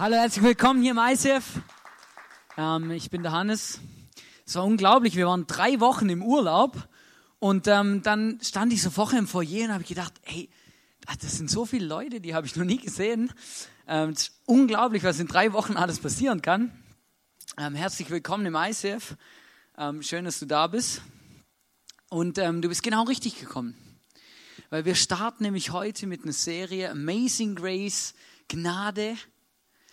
Hallo, herzlich willkommen hier im ICF. Ähm, ich bin der Hannes. Es war unglaublich, wir waren drei Wochen im Urlaub und ähm, dann stand ich so vorher im Foyer und habe gedacht, hey, das sind so viele Leute, die habe ich noch nie gesehen. Ähm, es ist unglaublich, was in drei Wochen alles passieren kann. Ähm, herzlich willkommen im ICF. Ähm, schön, dass du da bist. Und ähm, du bist genau richtig gekommen. Weil wir starten nämlich heute mit einer Serie Amazing Grace, Gnade,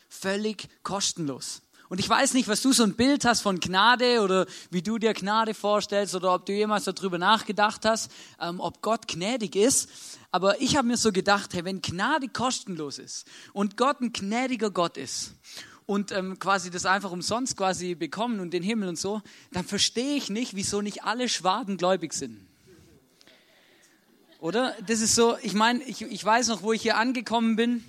völlig kostenlos. Und ich weiß nicht, was du so ein Bild hast von Gnade oder wie du dir Gnade vorstellst oder ob du jemals darüber nachgedacht hast, ähm, ob Gott gnädig ist. Aber ich habe mir so gedacht, hey, wenn Gnade kostenlos ist und Gott ein gnädiger Gott ist und ähm, quasi das einfach umsonst quasi bekommen und den Himmel und so, dann verstehe ich nicht, wieso nicht alle Schwaden gläubig sind. Oder? Das ist so, ich meine, ich, ich weiß noch, wo ich hier angekommen bin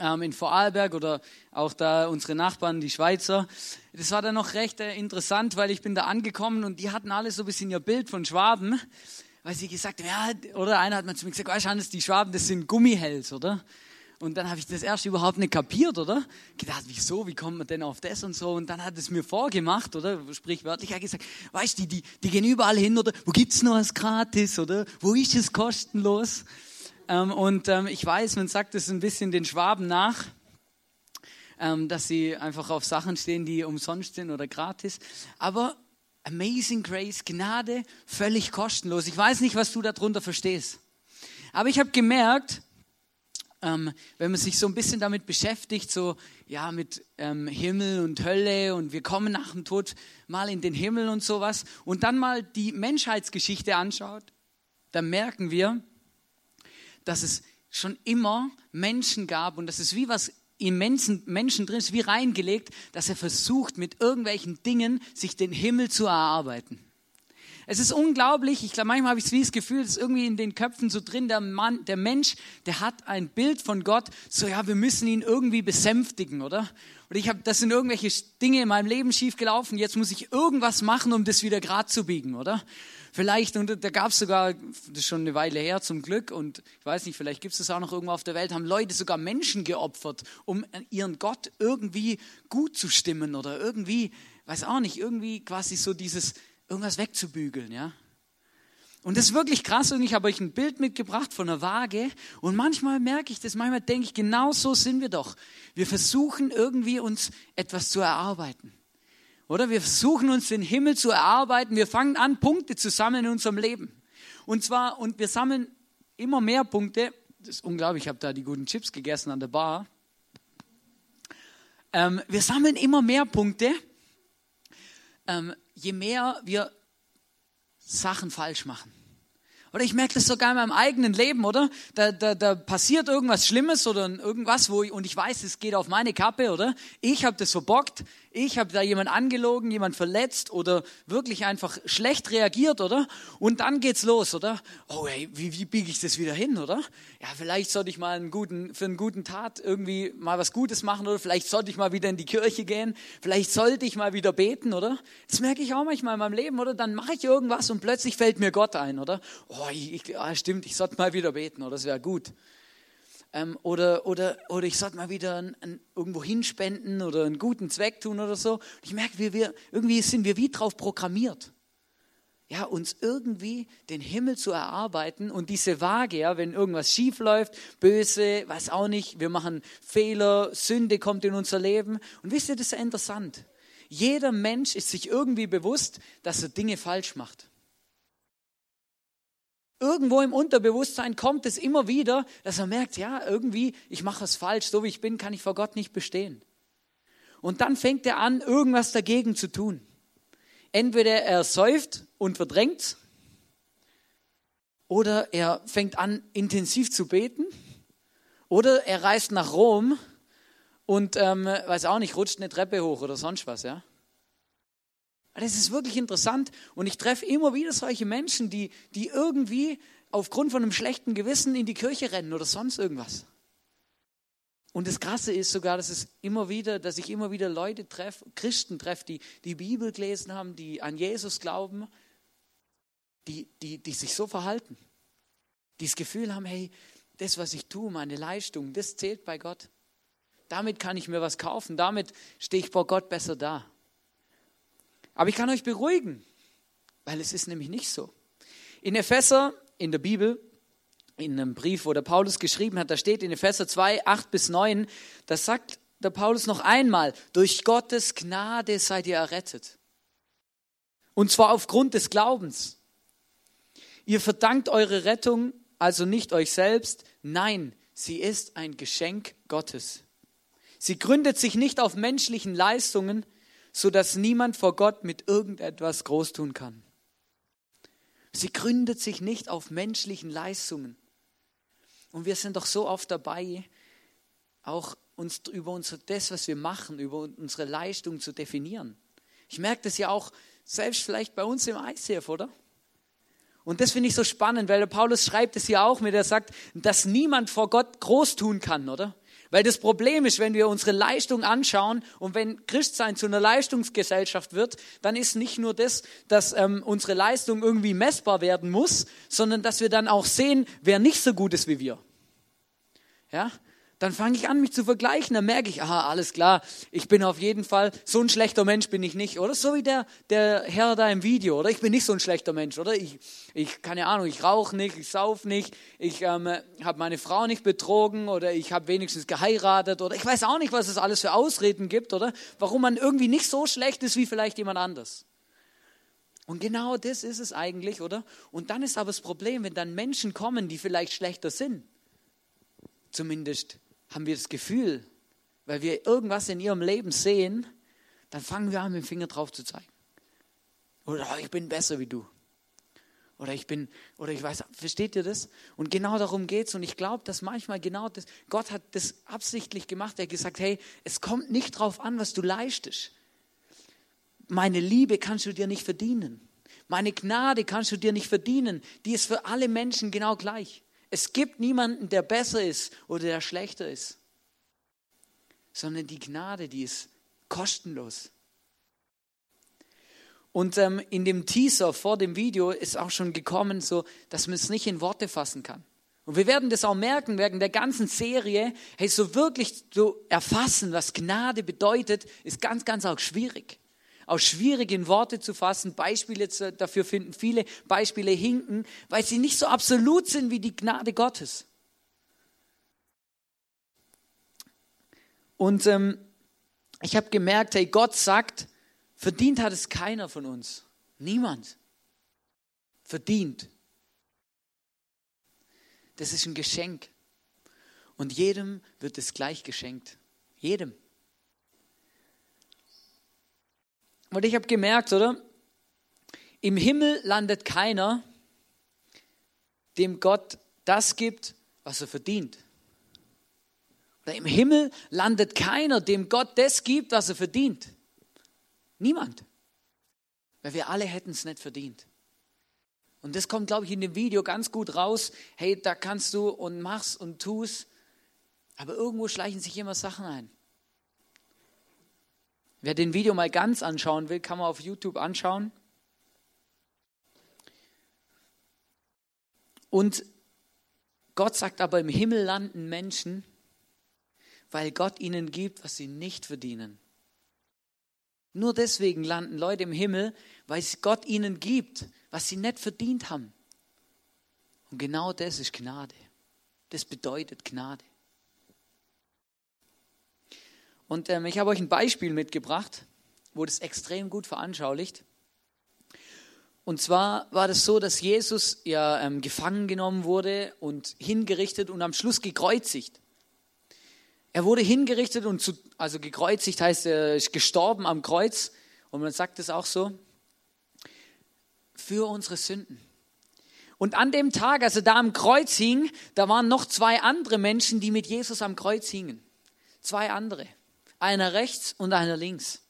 ähm, in Vorarlberg oder auch da unsere Nachbarn, die Schweizer. Das war dann noch recht äh, interessant, weil ich bin da angekommen und die hatten alle so ein bisschen ihr Bild von Schwaben, weil sie gesagt haben, ja, oder einer hat mir zu mir gesagt, weißt du, Hannes, die Schwaben, das sind Gummihels, oder? Und dann habe ich das erst überhaupt nicht kapiert, oder? Gedacht, wieso, wie kommt man denn auf das und so? Und dann hat es mir vorgemacht, oder? Sprichwörtlich hat gesagt, weißt du, die, die, die gehen überall hin, oder? Wo gibt's noch was gratis, oder? Wo ist es kostenlos? Ähm, und ähm, ich weiß, man sagt es ein bisschen den Schwaben nach, ähm, dass sie einfach auf Sachen stehen, die umsonst sind oder gratis. Aber Amazing Grace, Gnade, völlig kostenlos. Ich weiß nicht, was du darunter verstehst. Aber ich habe gemerkt, ähm, wenn man sich so ein bisschen damit beschäftigt, so ja mit ähm, Himmel und Hölle und wir kommen nach dem Tod mal in den Himmel und sowas und dann mal die Menschheitsgeschichte anschaut, dann merken wir, dass es schon immer Menschen gab und dass es wie was im Menschen, Menschen drin ist, wie reingelegt, dass er versucht, mit irgendwelchen Dingen sich den Himmel zu erarbeiten. Es ist unglaublich, ich glaube, manchmal habe ich wie das Gefühl, es ist irgendwie in den Köpfen so drin, der Mann, der Mensch, der hat ein Bild von Gott, so ja, wir müssen ihn irgendwie besänftigen, oder? Und ich habe, das sind irgendwelche Dinge in meinem Leben schiefgelaufen, jetzt muss ich irgendwas machen, um das wieder gerade zu biegen, oder? Vielleicht, und da gab es sogar, das ist schon eine Weile her zum Glück, und ich weiß nicht, vielleicht gibt es das auch noch irgendwo auf der Welt, haben Leute sogar Menschen geopfert, um ihren Gott irgendwie gut zu stimmen oder? Irgendwie, weiß auch nicht, irgendwie quasi so dieses, irgendwas wegzubügeln, ja. Und das ist wirklich krass und ich habe euch ein Bild mitgebracht von einer Waage und manchmal merke ich das, manchmal denke ich, genau so sind wir doch. Wir versuchen irgendwie uns etwas zu erarbeiten. Oder wir versuchen uns den Himmel zu erarbeiten. Wir fangen an, Punkte zu sammeln in unserem Leben. Und zwar, und wir sammeln immer mehr Punkte. Das ist unglaublich, ich habe da die guten Chips gegessen an der Bar. Ähm, wir sammeln immer mehr Punkte, ähm, je mehr wir Sachen falsch machen. Oder ich merke das sogar in meinem eigenen Leben, oder? Da, da, da passiert irgendwas Schlimmes oder irgendwas, wo ich, und ich weiß, es geht auf meine Kappe, oder? Ich habe das verbockt, ich habe da jemand angelogen, jemand verletzt oder wirklich einfach schlecht reagiert, oder? Und dann geht's los, oder? Oh, hey, wie, wie biege ich das wieder hin, oder? Ja, vielleicht sollte ich mal einen guten, für einen guten Tat irgendwie mal was Gutes machen, oder vielleicht sollte ich mal wieder in die Kirche gehen, vielleicht sollte ich mal wieder beten, oder? Das merke ich auch manchmal in meinem Leben, oder? Dann mache ich irgendwas und plötzlich fällt mir Gott ein, oder? Oh, ich, ich, ah, stimmt, ich sollte mal wieder beten, oder? Das wäre gut. Ähm, oder, oder, oder ich sollte mal wieder ein, ein, irgendwo hinspenden oder einen guten Zweck tun oder so. Ich merke, wir, wir, irgendwie sind wir wie drauf programmiert. Ja, uns irgendwie den Himmel zu erarbeiten und diese Waage, ja, wenn irgendwas schief läuft, böse, weiß auch nicht, wir machen Fehler, Sünde kommt in unser Leben. Und wisst ihr, das ist ja interessant. Jeder Mensch ist sich irgendwie bewusst, dass er Dinge falsch macht. Irgendwo im Unterbewusstsein kommt es immer wieder, dass er merkt, ja, irgendwie, ich mache es falsch, so wie ich bin, kann ich vor Gott nicht bestehen. Und dann fängt er an, irgendwas dagegen zu tun. Entweder er säuft und verdrängt, oder er fängt an, intensiv zu beten, oder er reist nach Rom und, ähm, weiß auch nicht, rutscht eine Treppe hoch oder sonst was, ja. Das ist wirklich interessant und ich treffe immer wieder solche Menschen, die, die irgendwie aufgrund von einem schlechten Gewissen in die Kirche rennen oder sonst irgendwas. Und das Krasse ist sogar, dass es immer wieder, dass ich immer wieder Leute treffe, Christen treffe, die die Bibel gelesen haben, die an Jesus glauben, die, die, die sich so verhalten, die das Gefühl haben, hey, das, was ich tue, meine Leistung, das zählt bei Gott. damit kann ich mir was kaufen, damit stehe ich vor Gott besser da. Aber ich kann euch beruhigen, weil es ist nämlich nicht so. In Epheser, in der Bibel, in einem Brief, wo der Paulus geschrieben hat, da steht in Epheser 2, 8 bis 9, da sagt der Paulus noch einmal, durch Gottes Gnade seid ihr errettet. Und zwar aufgrund des Glaubens. Ihr verdankt eure Rettung also nicht euch selbst, nein, sie ist ein Geschenk Gottes. Sie gründet sich nicht auf menschlichen Leistungen, so dass niemand vor Gott mit irgendetwas groß tun kann. Sie gründet sich nicht auf menschlichen Leistungen. Und wir sind doch so oft dabei, auch uns über unser, das, was wir machen, über unsere Leistung zu definieren. Ich merke das ja auch selbst vielleicht bei uns im ICF, oder? Und das finde ich so spannend, weil der Paulus schreibt es ja auch mit, er sagt, dass niemand vor Gott groß tun kann, oder? Weil das Problem ist, wenn wir unsere Leistung anschauen und wenn Christsein zu einer Leistungsgesellschaft wird, dann ist nicht nur das, dass ähm, unsere Leistung irgendwie messbar werden muss, sondern dass wir dann auch sehen, wer nicht so gut ist wie wir. Ja? Dann fange ich an, mich zu vergleichen. Dann merke ich, aha, alles klar, ich bin auf jeden Fall, so ein schlechter Mensch bin ich nicht, oder? So wie der, der Herr da im Video, oder? Ich bin nicht so ein schlechter Mensch, oder? Ich, ich keine Ahnung, ich rauche nicht, ich sauf nicht, ich ähm, habe meine Frau nicht betrogen, oder ich habe wenigstens geheiratet, oder ich weiß auch nicht, was es alles für Ausreden gibt, oder? Warum man irgendwie nicht so schlecht ist wie vielleicht jemand anders. Und genau das ist es eigentlich, oder? Und dann ist aber das Problem, wenn dann Menschen kommen, die vielleicht schlechter sind. Zumindest haben wir das Gefühl, weil wir irgendwas in ihrem Leben sehen, dann fangen wir an, mit dem Finger drauf zu zeigen. Oder oh, ich bin besser wie du. Oder ich bin, oder ich weiß, versteht ihr das? Und genau darum geht es. Und ich glaube, dass manchmal genau das, Gott hat das absichtlich gemacht. Er hat gesagt, hey, es kommt nicht drauf an, was du leistest. Meine Liebe kannst du dir nicht verdienen. Meine Gnade kannst du dir nicht verdienen. Die ist für alle Menschen genau gleich. Es gibt niemanden, der besser ist oder der schlechter ist, sondern die Gnade, die ist kostenlos. Und ähm, in dem Teaser vor dem Video ist auch schon gekommen, so, dass man es nicht in Worte fassen kann. Und wir werden das auch merken während der ganzen Serie. Hey, so wirklich zu erfassen, was Gnade bedeutet, ist ganz, ganz auch schwierig auch schwierig in Worte zu fassen. Beispiele dafür finden viele Beispiele hinken, weil sie nicht so absolut sind wie die Gnade Gottes. Und ähm, ich habe gemerkt, hey, Gott sagt, verdient hat es keiner von uns. Niemand. Verdient. Das ist ein Geschenk. Und jedem wird es gleich geschenkt. Jedem. Und ich habe gemerkt, oder? Im Himmel landet keiner, dem Gott das gibt, was er verdient. Oder im Himmel landet keiner, dem Gott das gibt, was er verdient. Niemand. Weil wir alle hätten es nicht verdient. Und das kommt, glaube ich, in dem Video ganz gut raus. Hey, da kannst du und machst und tust. Aber irgendwo schleichen sich immer Sachen ein. Wer den Video mal ganz anschauen will, kann man auf YouTube anschauen. Und Gott sagt aber, im Himmel landen Menschen, weil Gott ihnen gibt, was sie nicht verdienen. Nur deswegen landen Leute im Himmel, weil Gott ihnen gibt, was sie nicht verdient haben. Und genau das ist Gnade. Das bedeutet Gnade. Und ähm, ich habe euch ein Beispiel mitgebracht, wo das extrem gut veranschaulicht. Und zwar war das so, dass Jesus ja ähm, gefangen genommen wurde und hingerichtet und am Schluss gekreuzigt. Er wurde hingerichtet und zu, also gekreuzigt heißt, er ist gestorben am Kreuz. Und man sagt es auch so, für unsere Sünden. Und an dem Tag, als er da am Kreuz hing, da waren noch zwei andere Menschen, die mit Jesus am Kreuz hingen. Zwei andere einer rechts und einer links.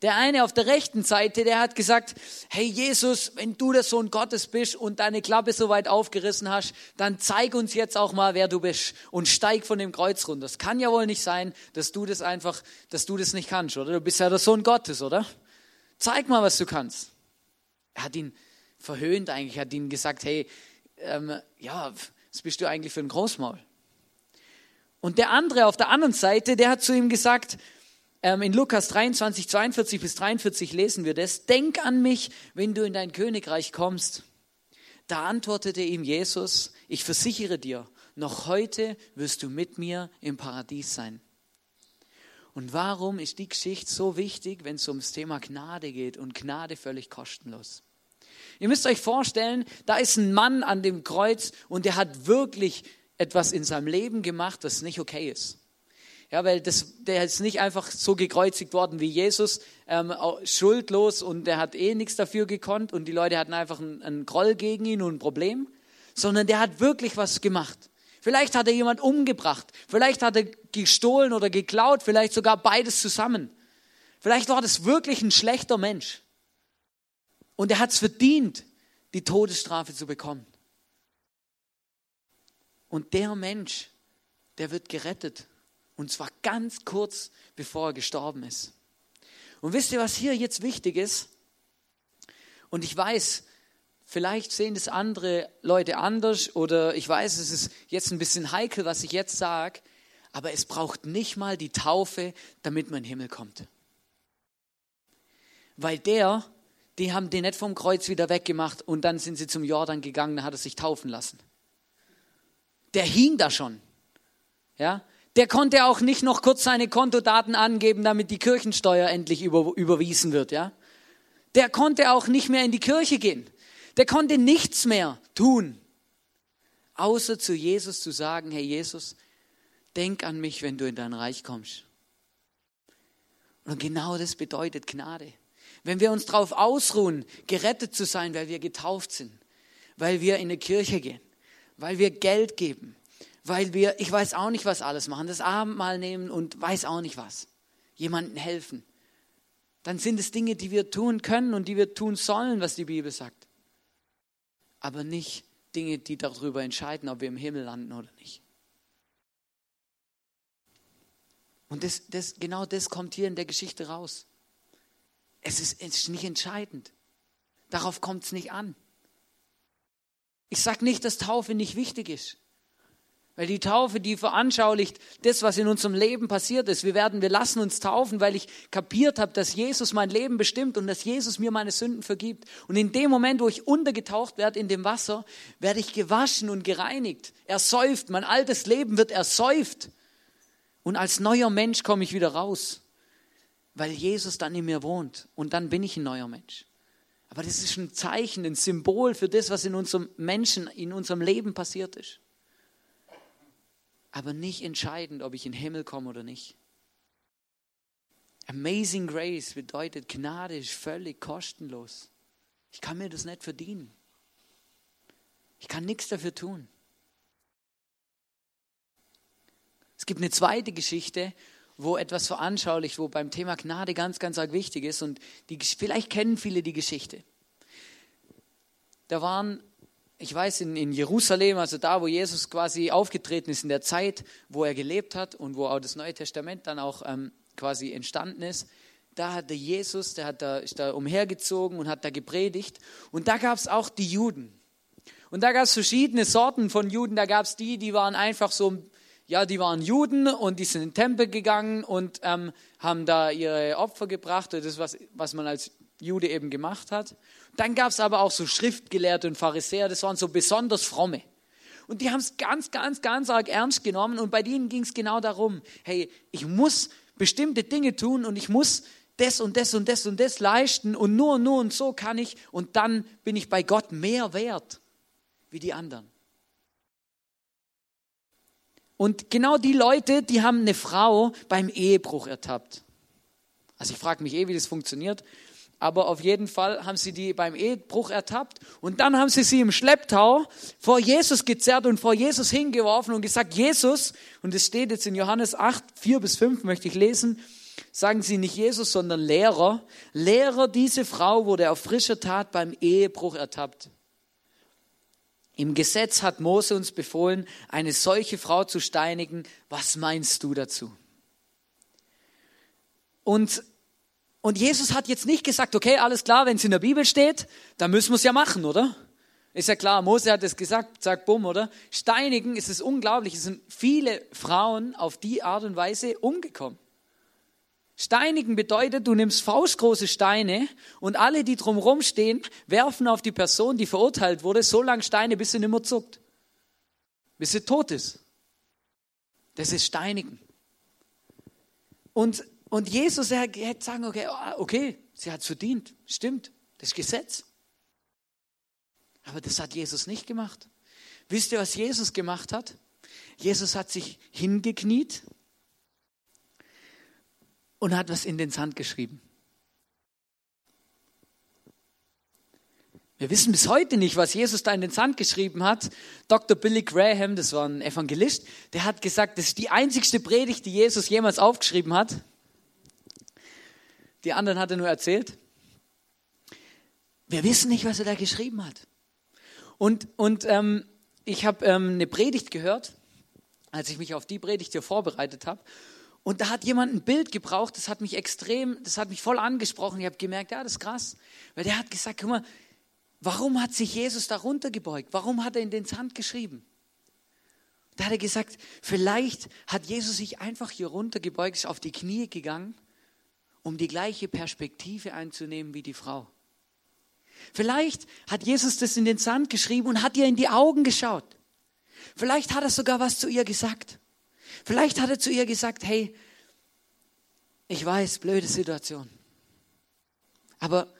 Der eine auf der rechten Seite, der hat gesagt, hey Jesus, wenn du der Sohn Gottes bist und deine Klappe so weit aufgerissen hast, dann zeig uns jetzt auch mal, wer du bist und steig von dem Kreuz runter. Es kann ja wohl nicht sein, dass du das einfach, dass du das nicht kannst, oder? Du bist ja der Sohn Gottes, oder? Zeig mal, was du kannst. Er hat ihn verhöhnt eigentlich, hat ihn gesagt, hey, ähm, ja, was bist du eigentlich für ein Großmaul? Und der andere auf der anderen Seite, der hat zu ihm gesagt, ähm, in Lukas 23, 42 bis 43 lesen wir das, denk an mich, wenn du in dein Königreich kommst. Da antwortete ihm Jesus, ich versichere dir, noch heute wirst du mit mir im Paradies sein. Und warum ist die Geschichte so wichtig, wenn es ums Thema Gnade geht und Gnade völlig kostenlos? Ihr müsst euch vorstellen, da ist ein Mann an dem Kreuz und der hat wirklich etwas in seinem Leben gemacht, das nicht okay ist. Ja, weil das, der ist nicht einfach so gekreuzigt worden wie Jesus, ähm, schuldlos und der hat eh nichts dafür gekonnt und die Leute hatten einfach einen, einen Groll gegen ihn und ein Problem, sondern der hat wirklich was gemacht. Vielleicht hat er jemand umgebracht, vielleicht hat er gestohlen oder geklaut, vielleicht sogar beides zusammen. Vielleicht war das wirklich ein schlechter Mensch. Und er hat es verdient, die Todesstrafe zu bekommen. Und der Mensch, der wird gerettet. Und zwar ganz kurz, bevor er gestorben ist. Und wisst ihr, was hier jetzt wichtig ist? Und ich weiß, vielleicht sehen das andere Leute anders oder ich weiß, es ist jetzt ein bisschen heikel, was ich jetzt sage, aber es braucht nicht mal die Taufe, damit man in den Himmel kommt. Weil der, die haben den nicht vom Kreuz wieder weggemacht und dann sind sie zum Jordan gegangen, da hat er sich taufen lassen. Der hing da schon. Ja, der konnte auch nicht noch kurz seine Kontodaten angeben, damit die Kirchensteuer endlich über, überwiesen wird, ja? Der konnte auch nicht mehr in die Kirche gehen. Der konnte nichts mehr tun, außer zu Jesus zu sagen, hey Jesus, denk an mich, wenn du in dein Reich kommst. Und genau das bedeutet Gnade. Wenn wir uns darauf ausruhen, gerettet zu sein, weil wir getauft sind, weil wir in eine Kirche gehen, weil wir Geld geben, weil wir, ich weiß auch nicht, was alles machen, das Abendmahl nehmen und weiß auch nicht was, jemandem helfen. Dann sind es Dinge, die wir tun können und die wir tun sollen, was die Bibel sagt. Aber nicht Dinge, die darüber entscheiden, ob wir im Himmel landen oder nicht. Und das, das, genau das kommt hier in der Geschichte raus. Es ist, es ist nicht entscheidend. Darauf kommt es nicht an. Ich sage nicht, dass Taufe nicht wichtig ist. Weil die Taufe, die veranschaulicht das, was in unserem Leben passiert ist. Wir werden, wir lassen uns taufen, weil ich kapiert habe, dass Jesus mein Leben bestimmt und dass Jesus mir meine Sünden vergibt. Und in dem Moment, wo ich untergetaucht werde in dem Wasser, werde ich gewaschen und gereinigt. Ersäuft. Mein altes Leben wird ersäuft. Und als neuer Mensch komme ich wieder raus. Weil Jesus dann in mir wohnt. Und dann bin ich ein neuer Mensch. Aber das ist ein Zeichen, ein Symbol für das, was in unserem Menschen, in unserem Leben passiert ist aber nicht entscheidend, ob ich in den Himmel komme oder nicht. Amazing Grace bedeutet, Gnade ist völlig kostenlos. Ich kann mir das nicht verdienen. Ich kann nichts dafür tun. Es gibt eine zweite Geschichte, wo etwas veranschaulicht, wo beim Thema Gnade ganz, ganz arg wichtig ist. Und die, vielleicht kennen viele die Geschichte. Da waren ich weiß, in, in Jerusalem, also da, wo Jesus quasi aufgetreten ist, in der Zeit, wo er gelebt hat und wo auch das Neue Testament dann auch ähm, quasi entstanden ist, da hat der Jesus, der hat da, ist da umhergezogen und hat da gepredigt. Und da gab es auch die Juden. Und da gab es verschiedene Sorten von Juden. Da gab es die, die waren einfach so, ja, die waren Juden und die sind in den Tempel gegangen und ähm, haben da ihre Opfer gebracht. Das was, was man als Jude eben gemacht hat. Dann gab es aber auch so Schriftgelehrte und Pharisäer, das waren so besonders fromme. Und die haben es ganz, ganz, ganz arg ernst genommen und bei denen ging es genau darum, hey, ich muss bestimmte Dinge tun und ich muss das und das und das und das leisten und nur und nur und so kann ich und dann bin ich bei Gott mehr wert wie die anderen. Und genau die Leute, die haben eine Frau beim Ehebruch ertappt. Also ich frage mich eh, wie das funktioniert. Aber auf jeden Fall haben sie die beim Ehebruch ertappt und dann haben sie sie im Schlepptau vor Jesus gezerrt und vor Jesus hingeworfen und gesagt, Jesus, und es steht jetzt in Johannes 8, 4 bis 5, möchte ich lesen, sagen sie nicht Jesus, sondern Lehrer. Lehrer, diese Frau wurde auf frischer Tat beim Ehebruch ertappt. Im Gesetz hat Mose uns befohlen, eine solche Frau zu steinigen. Was meinst du dazu? Und und Jesus hat jetzt nicht gesagt, okay, alles klar, wenn es in der Bibel steht, dann müssen wir es ja machen, oder? Ist ja klar, Mose hat es gesagt, sagt bumm, oder? Steinigen ist es unglaublich. Es sind viele Frauen auf die Art und Weise umgekommen. Steinigen bedeutet, du nimmst faustgroße Steine und alle, die drumherum stehen, werfen auf die Person, die verurteilt wurde, so lange Steine, bis sie nicht mehr zuckt. Bis sie tot ist. Das ist Steinigen. Und, und Jesus, er hätte sagen, okay, ah, okay, sie hat es verdient. Stimmt, das ist Gesetz. Aber das hat Jesus nicht gemacht. Wisst ihr, was Jesus gemacht hat? Jesus hat sich hingekniet und hat was in den Sand geschrieben. Wir wissen bis heute nicht, was Jesus da in den Sand geschrieben hat. Dr. Billy Graham, das war ein Evangelist, der hat gesagt, das ist die einzigste Predigt, die Jesus jemals aufgeschrieben hat. Die anderen hat er nur erzählt. Wir wissen nicht, was er da geschrieben hat. Und, und ähm, ich habe ähm, eine Predigt gehört, als ich mich auf die Predigt hier vorbereitet habe. Und da hat jemand ein Bild gebraucht, das hat mich extrem, das hat mich voll angesprochen. Ich habe gemerkt, ja, das ist krass. Weil der hat gesagt, guck mal, warum hat sich Jesus da runtergebeugt? Warum hat er in den Sand geschrieben? Da hat er gesagt, vielleicht hat Jesus sich einfach hier runtergebeugt, ist auf die Knie gegangen, um die gleiche Perspektive einzunehmen wie die Frau. Vielleicht hat Jesus das in den Sand geschrieben und hat ihr in die Augen geschaut. Vielleicht hat er sogar was zu ihr gesagt. Vielleicht hat er zu ihr gesagt, hey, ich weiß, blöde Situation. Aber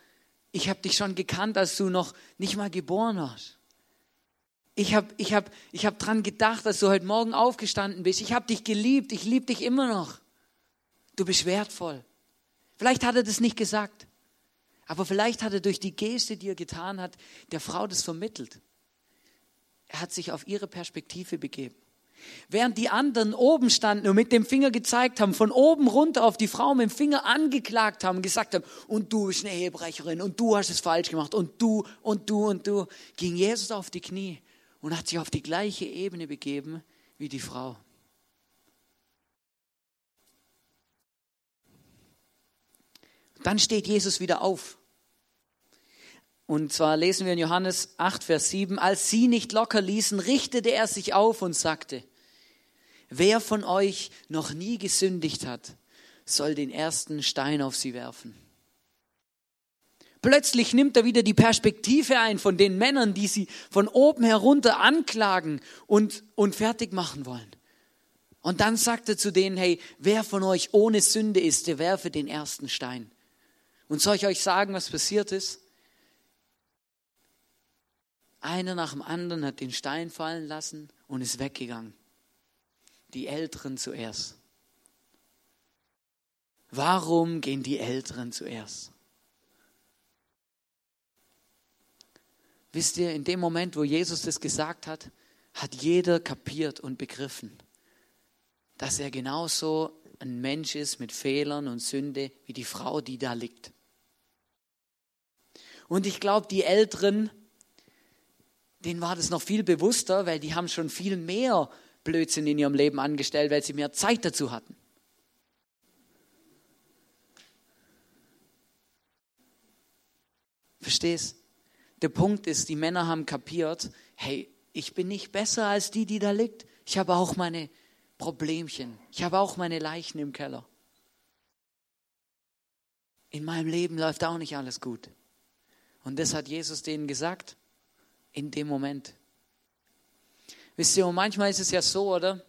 ich habe dich schon gekannt, als du noch nicht mal geboren warst. Ich habe ich hab, ich hab dran gedacht, als du heute Morgen aufgestanden bist. Ich habe dich geliebt, ich liebe dich immer noch. Du bist wertvoll. Vielleicht hat er das nicht gesagt, aber vielleicht hat er durch die Geste, die er getan hat, der Frau das vermittelt. Er hat sich auf ihre Perspektive begeben. Während die anderen oben standen und mit dem Finger gezeigt haben, von oben runter auf die Frau mit dem Finger angeklagt haben, gesagt haben, und du bist eine Ehebrecherin und du hast es falsch gemacht und du und du und du, ging Jesus auf die Knie und hat sich auf die gleiche Ebene begeben wie die Frau. Dann steht Jesus wieder auf. Und zwar lesen wir in Johannes 8, Vers 7, als sie nicht locker ließen, richtete er sich auf und sagte, wer von euch noch nie gesündigt hat, soll den ersten Stein auf sie werfen. Plötzlich nimmt er wieder die Perspektive ein von den Männern, die sie von oben herunter anklagen und, und fertig machen wollen. Und dann sagt er zu denen, hey, wer von euch ohne Sünde ist, der werfe den ersten Stein. Und soll ich euch sagen, was passiert ist? Einer nach dem anderen hat den Stein fallen lassen und ist weggegangen. Die Älteren zuerst. Warum gehen die Älteren zuerst? Wisst ihr, in dem Moment, wo Jesus das gesagt hat, hat jeder kapiert und begriffen, dass er genauso ein Mensch ist mit Fehlern und Sünde wie die Frau, die da liegt. Und ich glaube, die Älteren denen war das noch viel bewusster, weil die haben schon viel mehr Blödsinn in ihrem Leben angestellt, weil sie mehr Zeit dazu hatten. Verstehst? Der Punkt ist, die Männer haben kapiert, hey, ich bin nicht besser als die, die da liegt. Ich habe auch meine Problemchen. Ich habe auch meine Leichen im Keller. In meinem Leben läuft auch nicht alles gut. Und das hat Jesus denen gesagt in dem Moment. Wisst ihr, und manchmal ist es ja so, oder?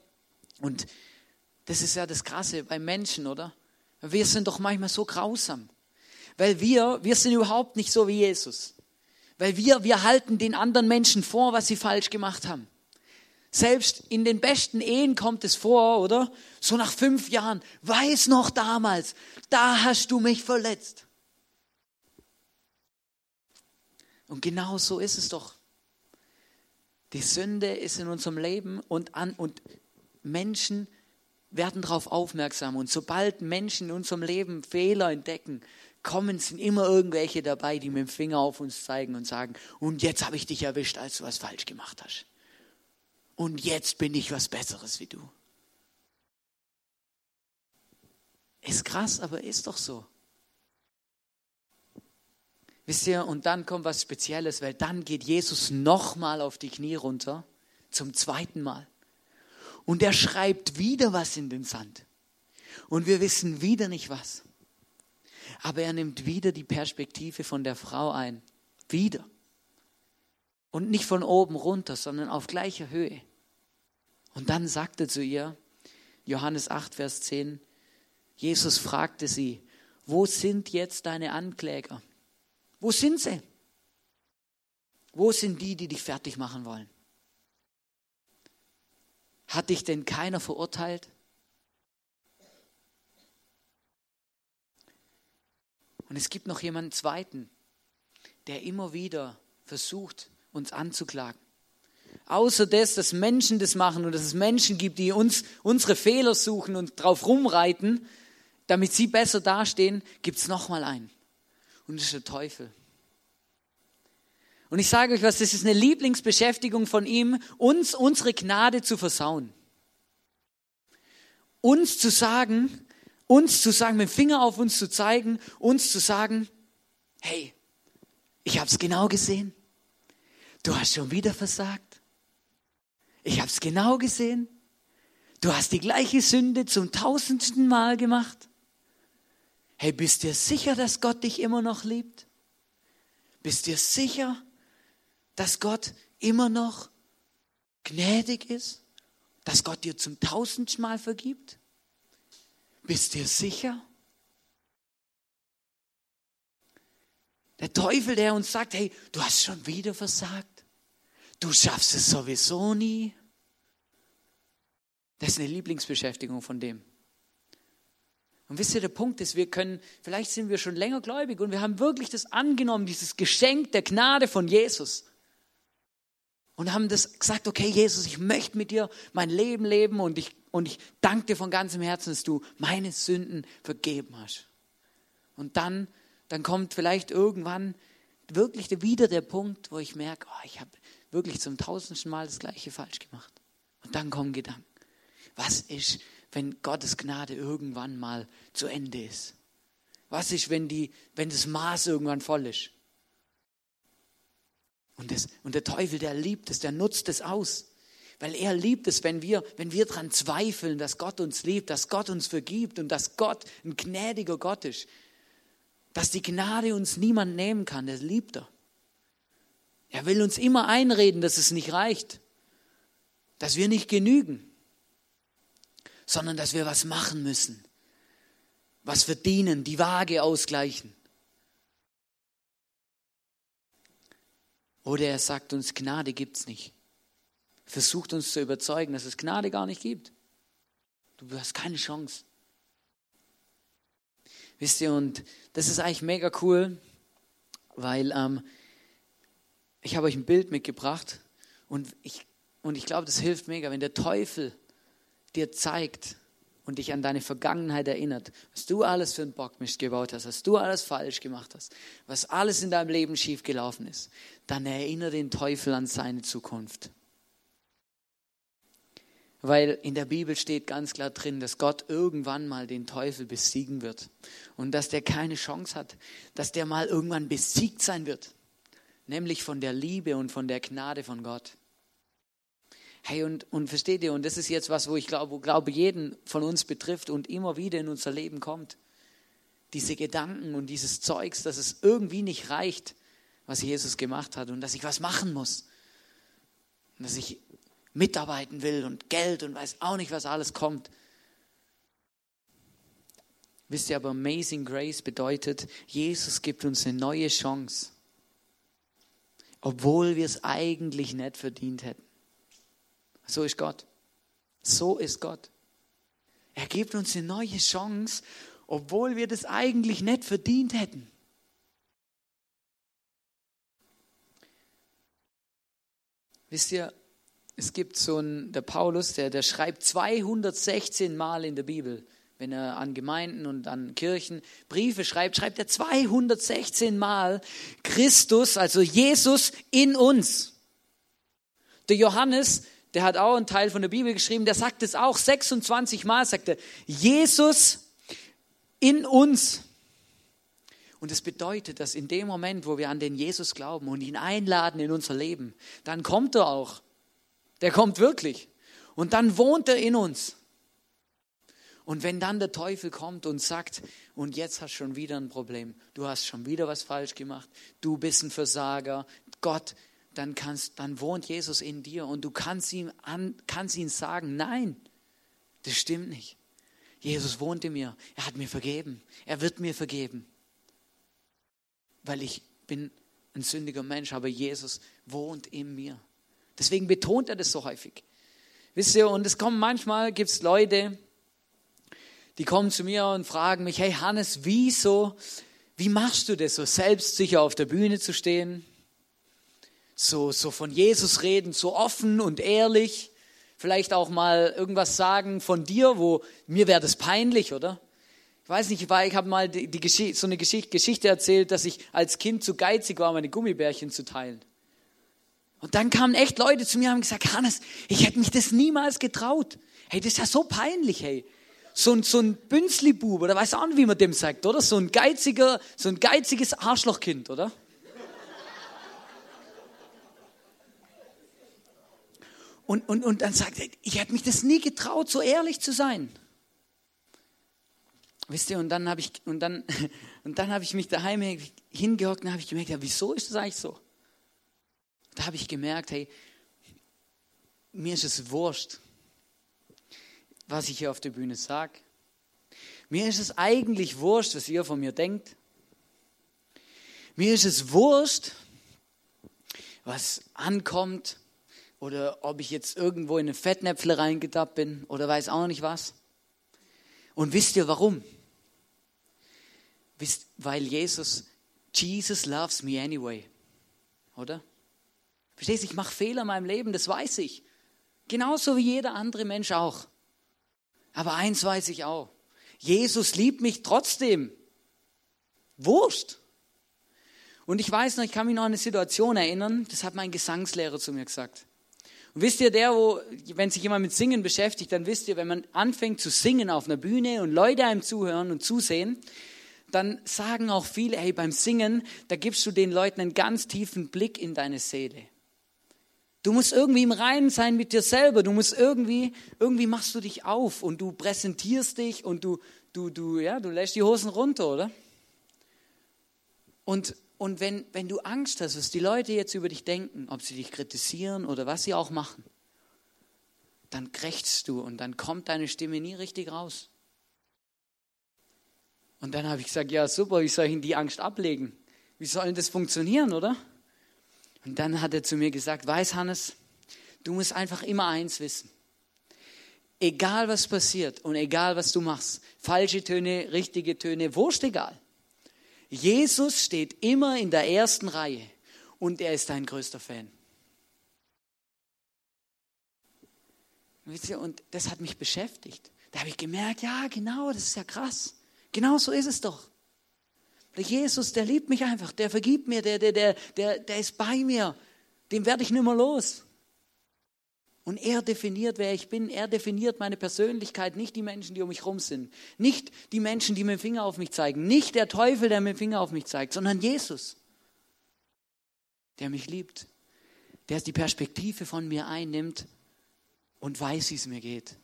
Und das ist ja das Krasse bei Menschen, oder? Wir sind doch manchmal so grausam. Weil wir, wir sind überhaupt nicht so wie Jesus. Weil wir, wir halten den anderen Menschen vor, was sie falsch gemacht haben. Selbst in den besten Ehen kommt es vor, oder? So nach fünf Jahren. Weiß noch damals, da hast du mich verletzt. Und genau so ist es doch. Die Sünde ist in unserem Leben und, an, und Menschen werden darauf aufmerksam. Und sobald Menschen in unserem Leben Fehler entdecken, kommen, sind immer irgendwelche dabei, die mit dem Finger auf uns zeigen und sagen, und jetzt habe ich dich erwischt, als du was falsch gemacht hast. Und jetzt bin ich was Besseres wie du. Ist krass, aber ist doch so. Wisst ihr, und dann kommt was Spezielles, weil dann geht Jesus nochmal auf die Knie runter, zum zweiten Mal. Und er schreibt wieder was in den Sand. Und wir wissen wieder nicht was. Aber er nimmt wieder die Perspektive von der Frau ein. Wieder. Und nicht von oben runter, sondern auf gleicher Höhe. Und dann sagte zu ihr, Johannes 8, Vers 10, Jesus fragte sie, wo sind jetzt deine Ankläger? Wo sind sie? Wo sind die, die dich fertig machen wollen? Hat dich denn keiner verurteilt? Und es gibt noch jemanden zweiten, der immer wieder versucht, uns anzuklagen. Außer das, dass Menschen das machen und dass es Menschen gibt, die uns unsere Fehler suchen und drauf rumreiten, damit sie besser dastehen, gibt es nochmal einen. Und das ist der Teufel. Und ich sage euch was, das ist eine Lieblingsbeschäftigung von ihm, uns unsere Gnade zu versauen. Uns zu sagen, uns zu sagen, mit dem Finger auf uns zu zeigen, uns zu sagen, hey, ich habe es genau gesehen. Du hast schon wieder versagt. Ich habe es genau gesehen. Du hast die gleiche Sünde zum tausendsten Mal gemacht. Hey, bist dir sicher, dass Gott dich immer noch liebt? Bist dir sicher, dass Gott immer noch gnädig ist? Dass Gott dir zum tausendsten Mal vergibt? Bist dir sicher? Der Teufel, der uns sagt, hey, du hast schon wieder versagt. Du schaffst es sowieso nie. Das ist eine Lieblingsbeschäftigung von dem. Und wisst ihr, der Punkt ist, wir können, vielleicht sind wir schon länger gläubig und wir haben wirklich das angenommen, dieses Geschenk der Gnade von Jesus. Und haben das gesagt, okay, Jesus, ich möchte mit dir mein Leben leben und ich, und ich danke dir von ganzem Herzen, dass du meine Sünden vergeben hast. Und dann, dann kommt vielleicht irgendwann wirklich wieder der Punkt, wo ich merke, oh, ich habe wirklich zum tausendsten Mal das Gleiche falsch gemacht. Und dann kommen Gedanken. Was ist, wenn Gottes Gnade irgendwann mal zu Ende ist? Was ist, wenn, die, wenn das Maß irgendwann voll ist? Und, das, und der Teufel, der liebt es, der nutzt es aus. Weil er liebt es, wenn wir, wenn wir daran zweifeln, dass Gott uns liebt, dass Gott uns vergibt und dass Gott ein gnädiger Gott ist. Dass die Gnade uns niemand nehmen kann, das liebt er. Er will uns immer einreden, dass es nicht reicht, dass wir nicht genügen sondern dass wir was machen müssen, was verdienen, die Waage ausgleichen. Oder er sagt uns, Gnade gibt es nicht. Versucht uns zu überzeugen, dass es Gnade gar nicht gibt. Du hast keine Chance. Wisst ihr, und das ist eigentlich mega cool, weil ähm, ich habe euch ein Bild mitgebracht und ich, und ich glaube, das hilft mega, wenn der Teufel dir zeigt und dich an deine Vergangenheit erinnert, was du alles für einen Bockmist gebaut hast, was du alles falsch gemacht hast, was alles in deinem Leben schiefgelaufen ist, dann erinnere den Teufel an seine Zukunft. Weil in der Bibel steht ganz klar drin, dass Gott irgendwann mal den Teufel besiegen wird und dass der keine Chance hat, dass der mal irgendwann besiegt sein wird, nämlich von der Liebe und von der Gnade von Gott. Hey, und, und versteht ihr, und das ist jetzt was, wo ich glaube, wo glaube jeden von uns betrifft und immer wieder in unser Leben kommt. Diese Gedanken und dieses Zeugs, dass es irgendwie nicht reicht, was Jesus gemacht hat und dass ich was machen muss. Und dass ich mitarbeiten will und Geld und weiß auch nicht, was alles kommt. Wisst ihr aber, Amazing Grace bedeutet, Jesus gibt uns eine neue Chance, obwohl wir es eigentlich nicht verdient hätten. So ist Gott. So ist Gott. Er gibt uns eine neue Chance, obwohl wir das eigentlich nicht verdient hätten. Wisst ihr, es gibt so einen, der Paulus, der, der schreibt 216 Mal in der Bibel, wenn er an Gemeinden und an Kirchen Briefe schreibt, schreibt er 216 Mal Christus, also Jesus in uns. Der Johannes der hat auch einen Teil von der Bibel geschrieben, der sagt es auch 26 Mal, sagt er, Jesus in uns. Und es bedeutet, dass in dem Moment, wo wir an den Jesus glauben und ihn einladen in unser Leben, dann kommt er auch. Der kommt wirklich. Und dann wohnt er in uns. Und wenn dann der Teufel kommt und sagt, und jetzt hast du schon wieder ein Problem, du hast schon wieder was falsch gemacht, du bist ein Versager, Gott, dann, kannst, dann wohnt Jesus in dir und du kannst ihm, an, kannst ihm sagen, nein, das stimmt nicht. Jesus wohnt in mir, er hat mir vergeben, er wird mir vergeben, weil ich bin ein sündiger Mensch, aber Jesus wohnt in mir. Deswegen betont er das so häufig. Wisst ihr, und es kommen manchmal, gibt es Leute, die kommen zu mir und fragen mich, hey Hannes, wieso, wie machst du das, so selbstsicher auf der Bühne zu stehen? So, so von Jesus reden, so offen und ehrlich. Vielleicht auch mal irgendwas sagen von dir, wo mir wäre das peinlich, oder? Ich weiß nicht, ich, habe mal die, die Geschichte, so eine Geschichte, Geschichte erzählt, dass ich als Kind zu geizig war, meine Gummibärchen zu teilen. Und dann kamen echt Leute zu mir und haben gesagt, Hannes, ich hätte mich das niemals getraut. Hey, das ist ja so peinlich, hey so ein, so ein Bünzli-Bub, oder weiß auch nicht, wie man dem sagt, oder? So ein geiziger, so ein geiziges Arschlochkind, oder? Und, und, und dann sagt er, ich hätte mich das nie getraut, so ehrlich zu sein. Wisst ihr, und dann habe ich, und dann, und dann habe ich mich daheim hingehockt und habe ich gemerkt, ja, wieso ist das eigentlich so? Da habe ich gemerkt, hey, mir ist es wurscht, was ich hier auf der Bühne sage. Mir ist es eigentlich wurscht, was ihr von mir denkt. Mir ist es wurscht, was ankommt oder ob ich jetzt irgendwo in eine Fettnäpfle reingetappt bin oder weiß auch nicht was. Und wisst ihr warum? Wisst, weil Jesus, Jesus loves me anyway. Oder? Verstehst du, ich mache Fehler in meinem Leben, das weiß ich. Genauso wie jeder andere Mensch auch. Aber eins weiß ich auch. Jesus liebt mich trotzdem. Wurscht. Und ich weiß noch, ich kann mich noch an eine Situation erinnern, das hat mein Gesangslehrer zu mir gesagt. Und wisst ihr, der, wo, wenn sich jemand mit Singen beschäftigt, dann wisst ihr, wenn man anfängt zu singen auf einer Bühne und Leute einem zuhören und zusehen, dann sagen auch viele, hey, beim Singen, da gibst du den Leuten einen ganz tiefen Blick in deine Seele. Du musst irgendwie im Reinen sein mit dir selber. Du musst irgendwie, irgendwie machst du dich auf und du präsentierst dich und du, du, du, ja, du lässt die Hosen runter, oder? Und, und wenn, wenn du Angst hast, was die Leute jetzt über dich denken, ob sie dich kritisieren oder was sie auch machen, dann krächzt du und dann kommt deine Stimme nie richtig raus. Und dann habe ich gesagt, ja super, wie soll ich denn die Angst ablegen? Wie soll denn das funktionieren, oder? Und dann hat er zu mir gesagt, weiß Hannes, du musst einfach immer eins wissen. Egal was passiert und egal was du machst, falsche Töne, richtige Töne, wurscht egal. Jesus steht immer in der ersten Reihe und er ist dein größter Fan. Und das hat mich beschäftigt. Da habe ich gemerkt, ja, genau, das ist ja krass. Genau so ist es doch. Der Jesus, der liebt mich einfach, der vergibt mir, der, der, der, der, der ist bei mir. Dem werde ich nicht mehr los. Und er definiert, wer ich bin. Er definiert meine Persönlichkeit, nicht die Menschen, die um mich herum sind. Nicht die Menschen, die mit dem Finger auf mich zeigen. Nicht der Teufel, der mit dem Finger auf mich zeigt, sondern Jesus, der mich liebt. Der die Perspektive von mir einnimmt und weiß, wie es mir geht.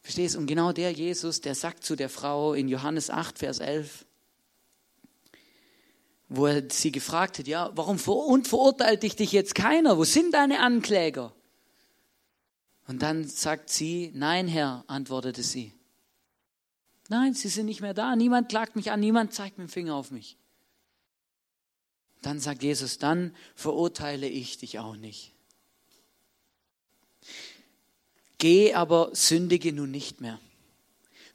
Verstehst du? Und genau der Jesus, der sagt zu der Frau in Johannes 8, Vers 11, wo er sie gefragt hat, ja, warum ver und verurteilt dich dich jetzt keiner? Wo sind deine Ankläger? Und dann sagt sie, nein, Herr, antwortete sie. Nein, sie sind nicht mehr da. Niemand klagt mich an, niemand zeigt mit dem Finger auf mich. Dann sagt Jesus, dann verurteile ich dich auch nicht. Geh aber sündige nun nicht mehr.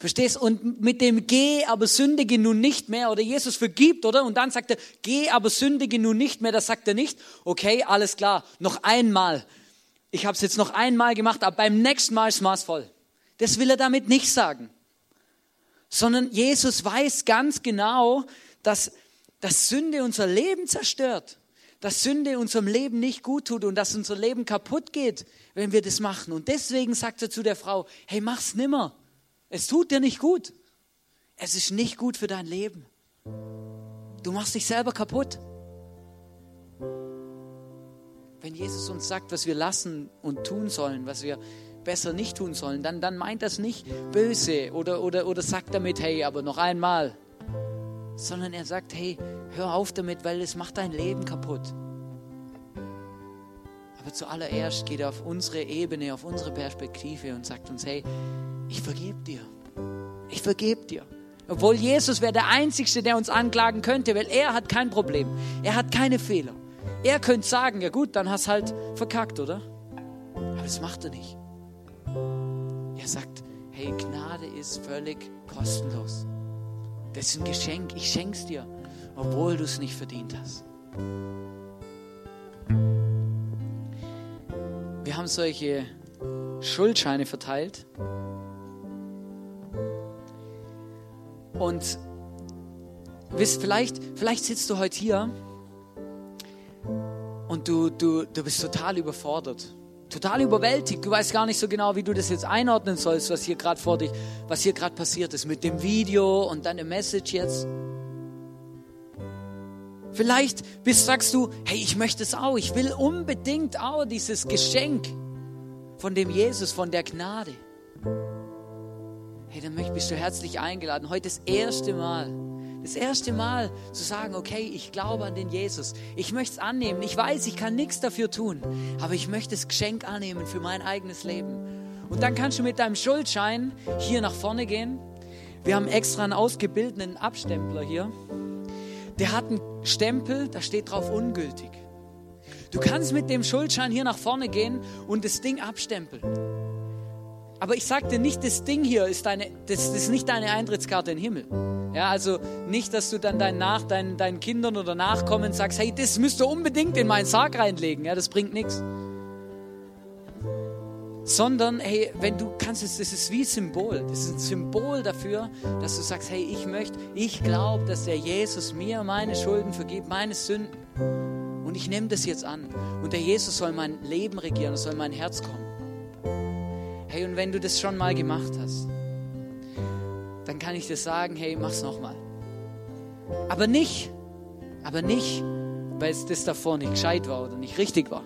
Verstehst? Und mit dem Geh aber sündige nun nicht mehr, oder Jesus vergibt, oder? Und dann sagt er, geh aber sündige nun nicht mehr, das sagt er nicht. Okay, alles klar, noch einmal. Ich habe es jetzt noch einmal gemacht, aber beim nächsten Mal ist maßvoll. Das will er damit nicht sagen. Sondern Jesus weiß ganz genau, dass, dass Sünde unser Leben zerstört dass Sünde unserem Leben nicht gut tut und dass unser Leben kaputt geht, wenn wir das machen. Und deswegen sagt er zu der Frau, hey, mach's nimmer. Es tut dir nicht gut. Es ist nicht gut für dein Leben. Du machst dich selber kaputt. Wenn Jesus uns sagt, was wir lassen und tun sollen, was wir besser nicht tun sollen, dann, dann meint das nicht böse oder, oder, oder sagt damit, hey, aber noch einmal. Sondern er sagt, hey, hör auf damit, weil es macht dein Leben kaputt. Aber zuallererst geht er auf unsere Ebene, auf unsere Perspektive und sagt uns, hey, ich vergebe dir. Ich vergebe dir. Obwohl Jesus wäre der Einzige, der uns anklagen könnte, weil er hat kein Problem. Er hat keine Fehler. Er könnte sagen, ja gut, dann hast halt verkackt, oder? Aber das macht er nicht. Er sagt, hey, Gnade ist völlig kostenlos. Das ist ein Geschenk, ich schenk's dir, obwohl du es nicht verdient hast. Wir haben solche Schuldscheine verteilt. Und wisst, vielleicht, vielleicht sitzt du heute hier und du, du, du bist total überfordert, total überwältigt. Du weißt gar nicht so genau, wie du das jetzt einordnen sollst, was hier gerade vor dich, was hier gerade passiert ist mit dem Video und dann Message jetzt. Vielleicht bist, sagst du, hey, ich möchte es auch, ich will unbedingt auch dieses Geschenk von dem Jesus, von der Gnade. Hey, dann bist du herzlich eingeladen, heute das erste Mal das erste Mal zu sagen, okay, ich glaube an den Jesus. Ich möchte es annehmen. Ich weiß, ich kann nichts dafür tun, aber ich möchte das Geschenk annehmen für mein eigenes Leben. Und dann kannst du mit deinem Schuldschein hier nach vorne gehen. Wir haben extra einen ausgebildeten Abstempler hier. Der hat einen Stempel, da steht drauf ungültig. Du kannst mit dem Schuldschein hier nach vorne gehen und das Ding abstempeln. Aber ich sagte nicht, das Ding hier ist, deine, das, das ist nicht deine Eintrittskarte in den Himmel. Ja, also nicht, dass du dann deinen, Nach, deinen, deinen Kindern oder Nachkommen sagst, hey, das müsst ihr unbedingt in meinen Sarg reinlegen. Ja, das bringt nichts. Sondern, hey, wenn du kannst, das ist wie Symbol. Das ist ein Symbol dafür, dass du sagst, hey, ich möchte, ich glaube, dass der Jesus mir meine Schulden vergibt, meine Sünden. Und ich nehme das jetzt an. Und der Jesus soll mein Leben regieren, soll mein Herz kommen. Hey, und wenn du das schon mal gemacht hast, dann kann ich dir sagen, hey, mach's nochmal. Aber nicht, aber nicht, weil es das davor nicht gescheit war oder nicht richtig war,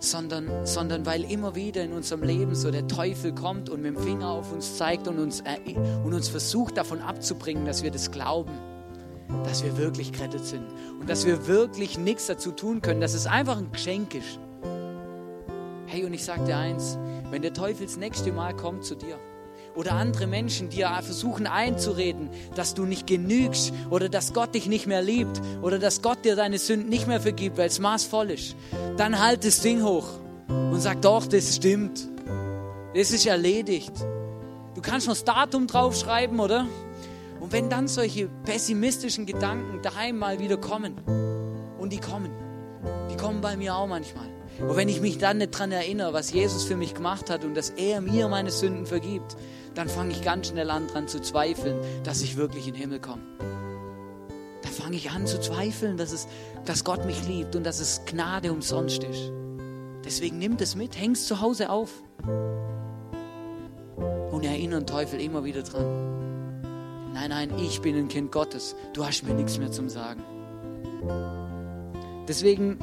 sondern, sondern weil immer wieder in unserem Leben so der Teufel kommt und mit dem Finger auf uns zeigt und uns, äh, und uns versucht davon abzubringen, dass wir das glauben, dass wir wirklich gerettet sind und dass wir wirklich nichts dazu tun können, dass es einfach ein Geschenk ist. Hey, und ich sage dir eins, wenn der Teufel das nächste Mal kommt zu dir oder andere Menschen dir versuchen einzureden, dass du nicht genügst oder dass Gott dich nicht mehr liebt oder dass Gott dir deine Sünden nicht mehr vergibt, weil es maßvoll ist, dann halt das Ding hoch und sag doch, das stimmt. Das ist erledigt. Du kannst noch das Datum draufschreiben, oder? Und wenn dann solche pessimistischen Gedanken daheim mal wieder kommen, und die kommen, die kommen bei mir auch manchmal, und wenn ich mich dann nicht daran erinnere, was Jesus für mich gemacht hat und dass er mir meine Sünden vergibt, dann fange ich ganz schnell an daran zu zweifeln, dass ich wirklich in den Himmel komme. Da fange ich an zu zweifeln, dass, es, dass Gott mich liebt und dass es Gnade umsonst ist. Deswegen nimm das mit, häng es zu Hause auf. Und erinnere den Teufel immer wieder dran. Nein, nein, ich bin ein Kind Gottes. Du hast mir nichts mehr zum Sagen. Deswegen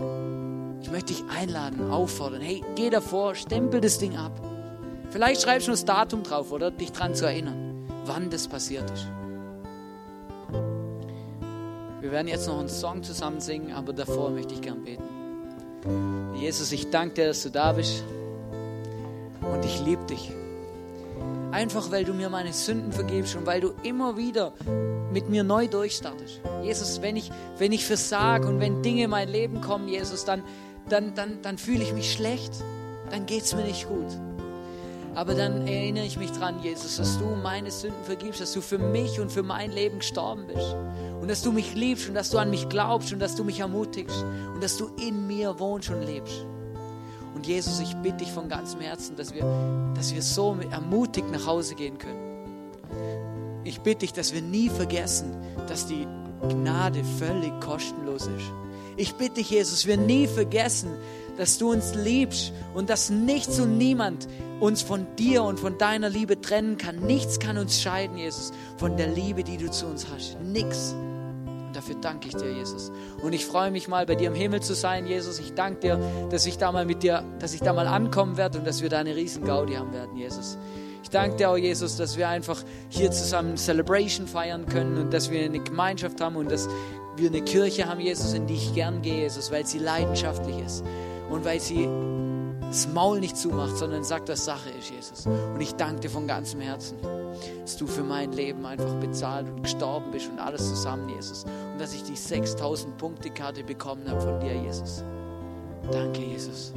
ich möchte dich einladen, auffordern. Hey, geh davor, stempel das Ding ab. Vielleicht schreibst du das Datum drauf oder dich daran zu erinnern, wann das passiert ist. Wir werden jetzt noch einen Song zusammen singen, aber davor möchte ich gern beten. Jesus, ich danke dir, dass du da bist und ich liebe dich. Einfach weil du mir meine Sünden vergibst und weil du immer wieder mit mir neu durchstartest. Jesus, wenn ich, wenn ich versage und wenn Dinge in mein Leben kommen, Jesus, dann, dann, dann, dann fühle ich mich schlecht, dann geht es mir nicht gut. Aber dann erinnere ich mich dran, Jesus, dass du meine Sünden vergibst, dass du für mich und für mein Leben gestorben bist. Und dass du mich liebst und dass du an mich glaubst und dass du mich ermutigst und dass du in mir wohnst und lebst. Und Jesus, ich bitte dich von ganzem Herzen, dass wir, dass wir so ermutigt nach Hause gehen können. Ich bitte dich, dass wir nie vergessen, dass die Gnade völlig kostenlos ist ich bitte dich, Jesus, wir nie vergessen, dass du uns liebst und dass nichts und niemand uns von dir und von deiner Liebe trennen kann. Nichts kann uns scheiden, Jesus, von der Liebe, die du zu uns hast. Nix. Und dafür danke ich dir, Jesus. Und ich freue mich mal, bei dir im Himmel zu sein, Jesus. Ich danke dir, dass ich da mal mit dir, dass ich da mal ankommen werde und dass wir da eine riesen Gaudi haben werden, Jesus. Ich danke dir auch, Jesus, dass wir einfach hier zusammen Celebration feiern können und dass wir eine Gemeinschaft haben und dass wir eine Kirche haben, Jesus, in die ich gern gehe, Jesus, weil sie leidenschaftlich ist und weil sie das Maul nicht zumacht, sondern sagt, was Sache ist, Jesus. Und ich danke dir von ganzem Herzen, dass du für mein Leben einfach bezahlt und gestorben bist und alles zusammen, Jesus. Und dass ich die 6000 Punkte Karte bekommen habe von dir, Jesus. Danke, Jesus.